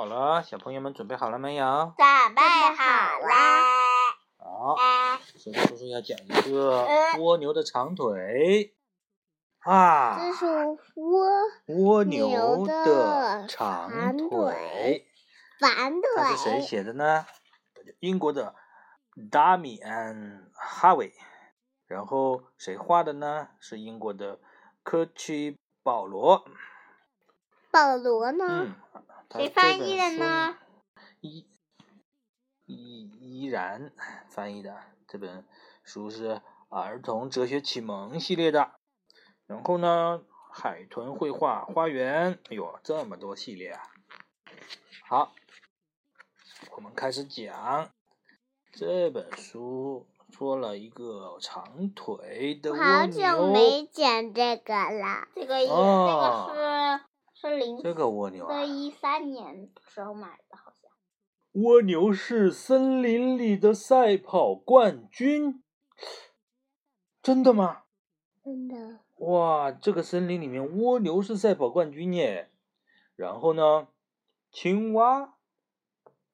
好了，小朋友们准备好了没有？准备好了。好，现在叔叔要讲一个蜗牛的长腿。啊，这是蜗蜗牛的长腿。长腿。它是谁写的呢？英国的 Damian Harvey。然后谁画的呢？是英国的科奇保罗。保罗呢？嗯。谁翻译的呢？依依依然翻译的这本书是儿童哲学启蒙系列的。然后呢，海豚绘画花园，哎呦，这么多系列啊！好，我们开始讲这本书。说了一个长腿的蜗牛。好久没讲这个了，这个也这个是。是零这个蜗牛啊，一三年时候买的，好像。蜗牛是森林里的赛跑冠军，真的吗？真的。哇，这个森林里面蜗牛是赛跑冠军耶。然后呢，青蛙，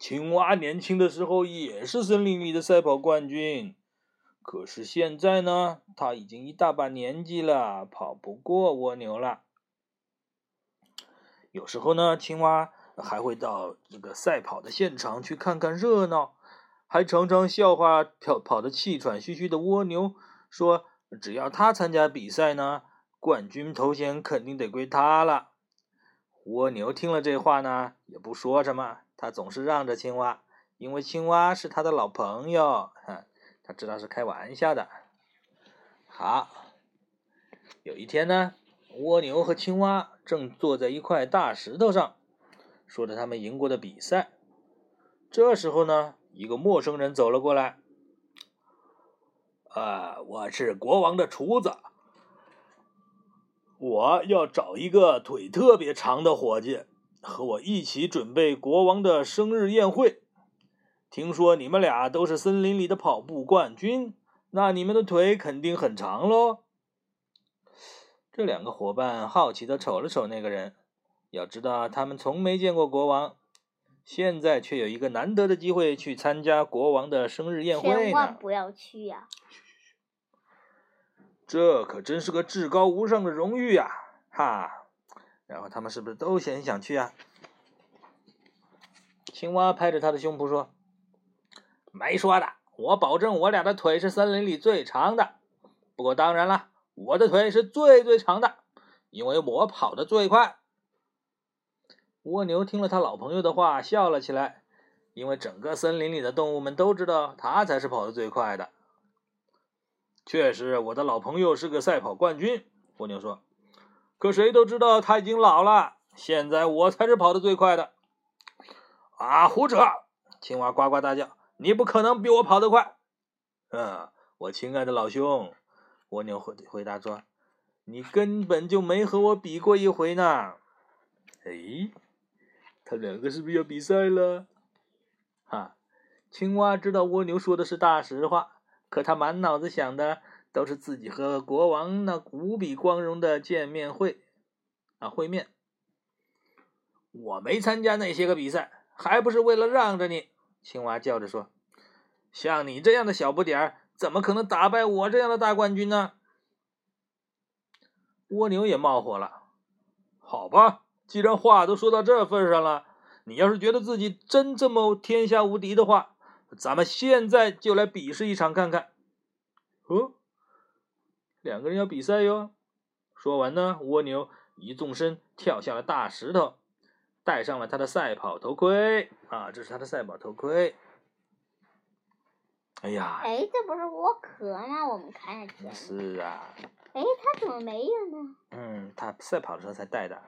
青蛙年轻的时候也是森林里的赛跑冠军，可是现在呢，它已经一大把年纪了，跑不过蜗牛了。有时候呢，青蛙还会到这个赛跑的现场去看看热闹，还常常笑话跑跑的气喘吁吁的蜗牛，说只要他参加比赛呢，冠军头衔肯定得归他了。蜗牛听了这话呢，也不说什么，他总是让着青蛙，因为青蛙是他的老朋友，他知道是开玩笑的。好，有一天呢。蜗牛和青蛙正坐在一块大石头上，说着他们赢过的比赛。这时候呢，一个陌生人走了过来。“啊，我是国王的厨子，我要找一个腿特别长的伙计，和我一起准备国王的生日宴会。听说你们俩都是森林里的跑步冠军，那你们的腿肯定很长喽。”这两个伙伴好奇的瞅了瞅那个人，要知道他们从没见过国王，现在却有一个难得的机会去参加国王的生日宴会呢。千万不要去呀！这可真是个至高无上的荣誉呀！哈，然后他们是不是都很想去啊？青蛙拍着他的胸脯说：“没说的，我保证我俩的腿是森林里最长的。不过当然了。”我的腿是最最长的，因为我跑得最快。蜗牛听了他老朋友的话，笑了起来，因为整个森林里的动物们都知道他才是跑得最快的。确实，我的老朋友是个赛跑冠军。蜗牛说：“可谁都知道他已经老了，现在我才是跑得最快的。”啊，胡扯！青蛙呱呱大叫：“你不可能比我跑得快！”嗯，我亲爱的老兄。蜗牛回回答说：“你根本就没和我比过一回呢。”哎，他两个是不是要比赛了？哈，青蛙知道蜗牛说的是大实话，可他满脑子想的都是自己和国王那无比光荣的见面会啊会面。我没参加那些个比赛，还不是为了让着你？青蛙叫着说：“像你这样的小不点儿。”怎么可能打败我这样的大冠军呢？蜗牛也冒火了。好吧，既然话都说到这份上了，你要是觉得自己真这么天下无敌的话，咱们现在就来比试一场看看。哦，两个人要比赛哟。说完呢，蜗牛一纵身跳下了大石头，戴上了他的赛跑头盔。啊，这是他的赛跑头盔。哎呀！哎，这不是蜗壳吗？我们看下去。是啊。哎，它怎么没有呢？嗯，它赛跑的时候才带的。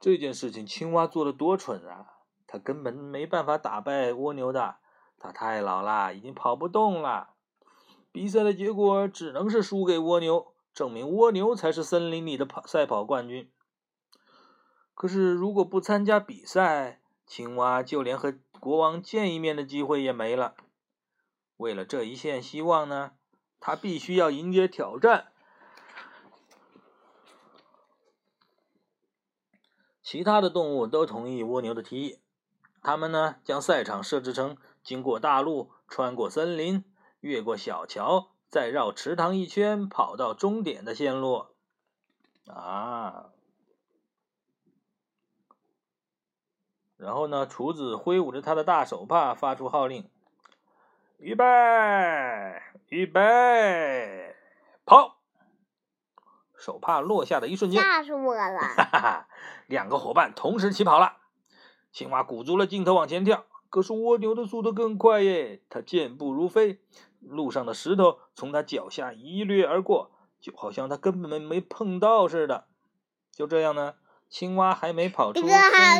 这件事情，青蛙做的多蠢啊！它根本没办法打败蜗牛的，它太老了，已经跑不动了。比赛的结果只能是输给蜗牛，证明蜗牛才是森林里的跑赛跑冠军。可是，如果不参加比赛，青蛙就连和国王见一面的机会也没了。为了这一线希望呢，他必须要迎接挑战。其他的动物都同意蜗牛的提议，他们呢将赛场设置成经过大路、穿过森林、越过小桥，再绕池塘一圈，跑到终点的线路。啊！然后呢，厨子挥舞着他的大手帕，发出号令：“预备，预备，跑！”手帕落下的一瞬间，吓死我了！哈哈，两个伙伴同时起跑了。青蛙鼓足了劲头往前跳，可是蜗牛的速度更快耶！它健步如飞，路上的石头从它脚下一掠而过，就好像它根本没没碰到似的。就这样呢。青蛙还没跑出森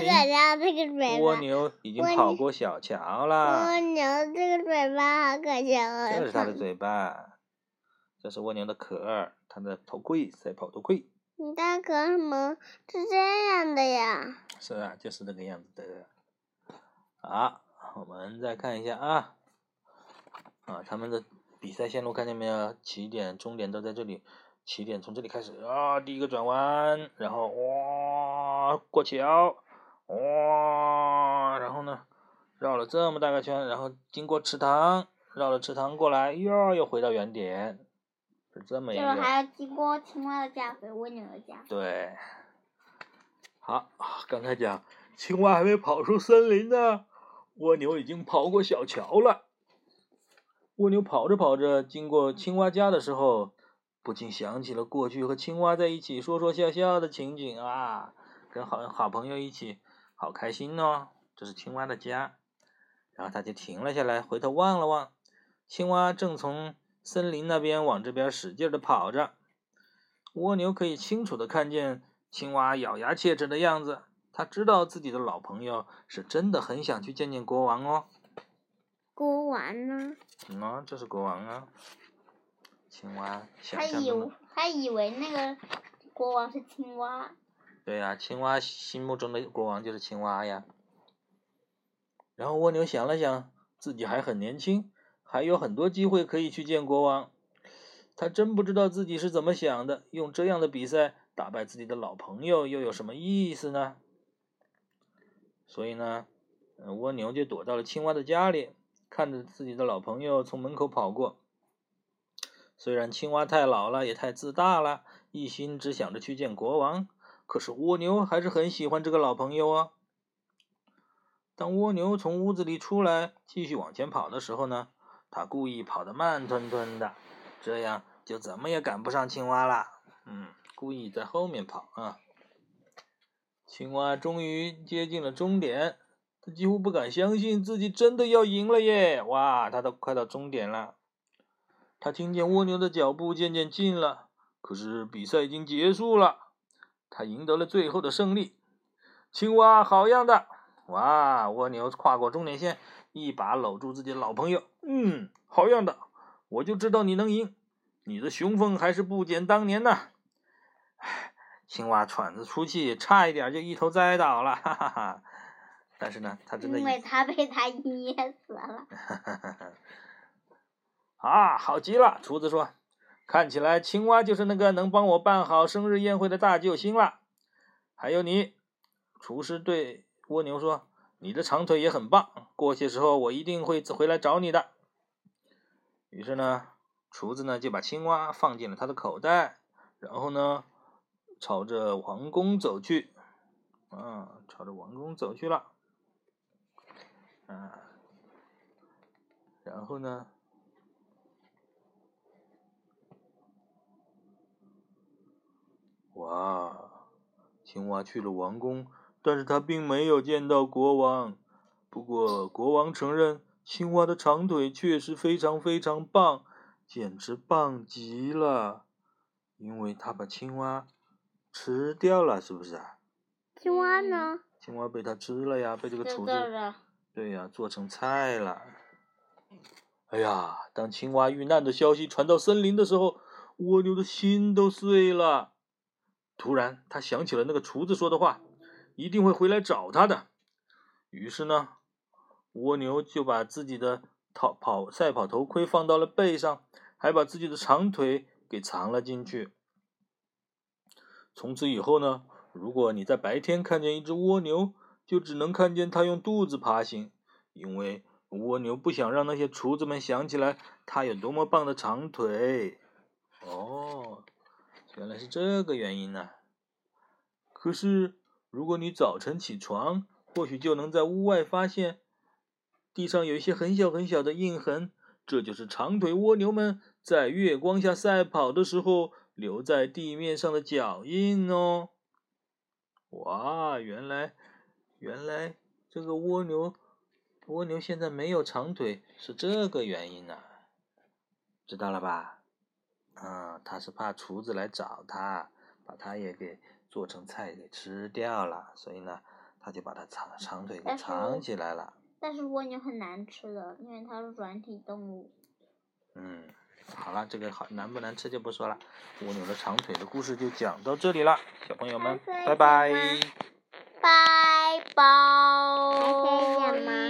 林，蜗牛已经跑过小桥了。蜗牛这个嘴巴好可笑。这是它的嘴巴，这是蜗牛的壳，它的头盔赛跑头盔。你的壳怎么是这样的呀？是啊，就是这个样子的。啊，我们再看一下啊，啊，他们的比赛线路看见没有？起点、终点都在这里。起点从这里开始啊，第一个转弯，然后哇过桥，哇，然后呢绕了这么大个圈，然后经过池塘，绕了池塘过来，哟，又回到原点，是这么一个。就是还要经过青蛙的家回蜗牛的家。对。好，刚才讲青蛙还没跑出森林呢，蜗牛已经跑过小桥了。蜗牛跑着跑着，经过青蛙家的时候。不禁想起了过去和青蛙在一起说说笑笑的情景啊，跟好好朋友一起，好开心哦！这是青蛙的家。然后他就停了下来，回头望了望，青蛙正从森林那边往这边使劲的跑着。蜗牛可以清楚的看见青蛙咬牙切齿的样子，他知道自己的老朋友是真的很想去见见国王哦。国王呢？嗯，这是国王啊。青蛙，他以为他以为那个国王是青蛙。对呀，青蛙心目中的国王就是青蛙呀。然后蜗牛想了想，自己还很年轻，还有很多机会可以去见国王。他真不知道自己是怎么想的，用这样的比赛打败自己的老朋友又有什么意思呢？所以呢，蜗牛就躲到了青蛙的家里，看着自己的老朋友从门口跑过。虽然青蛙太老了，也太自大了，一心只想着去见国王，可是蜗牛还是很喜欢这个老朋友啊。当蜗牛从屋子里出来，继续往前跑的时候呢，他故意跑得慢吞吞的，这样就怎么也赶不上青蛙了。嗯，故意在后面跑啊。青蛙终于接近了终点，他几乎不敢相信自己真的要赢了耶！哇，他都快到终点了。他听见蜗牛的脚步渐渐近了，可是比赛已经结束了，他赢得了最后的胜利。青蛙好样的！哇，蜗牛跨过终点线，一把搂住自己的老朋友。嗯，好样的！我就知道你能赢，你的雄风还是不减当年呐。唉，青蛙喘着粗气，差一点就一头栽倒了，哈哈哈。但是呢，他真的因为他被他噎死了。哈哈哈哈。啊，好极了！厨子说：“看起来青蛙就是那个能帮我办好生日宴会的大救星了。还有你，厨师对蜗牛说：‘你的长腿也很棒，过些时候我一定会回来找你的。’于是呢，厨子呢就把青蛙放进了他的口袋，然后呢，朝着王宫走去。啊，朝着王宫走去了。啊，然后呢？”哇，青蛙去了王宫，但是他并没有见到国王。不过国王承认，青蛙的长腿确实非常非常棒，简直棒极了，因为他把青蛙吃掉了，是不是啊？青蛙呢？青蛙被他吃了呀，被这个厨子对呀做成菜了。哎呀，当青蛙遇难的消息传到森林的时候，蜗牛的心都碎了。突然，他想起了那个厨子说的话，一定会回来找他的。于是呢，蜗牛就把自己的跑跑赛跑头盔放到了背上，还把自己的长腿给藏了进去。从此以后呢，如果你在白天看见一只蜗牛，就只能看见它用肚子爬行，因为蜗牛不想让那些厨子们想起来它有多么棒的长腿。哦，原来是这个原因呢。可是，如果你早晨起床，或许就能在屋外发现地上有一些很小很小的印痕，这就是长腿蜗牛们在月光下赛跑的时候留在地面上的脚印哦。哇，原来，原来这个蜗牛，蜗牛现在没有长腿是这个原因呢，知道了吧？啊，他是怕厨子来找他，把他也给做成菜给吃掉了，所以呢，他就把他长长腿给藏起来了。但是蜗牛很难吃的，因为它是软体动物。嗯，好了，这个好难不难吃就不说了。蜗牛的长腿的故事就讲到这里了，小朋友们，拜拜，拜拜，拜拜。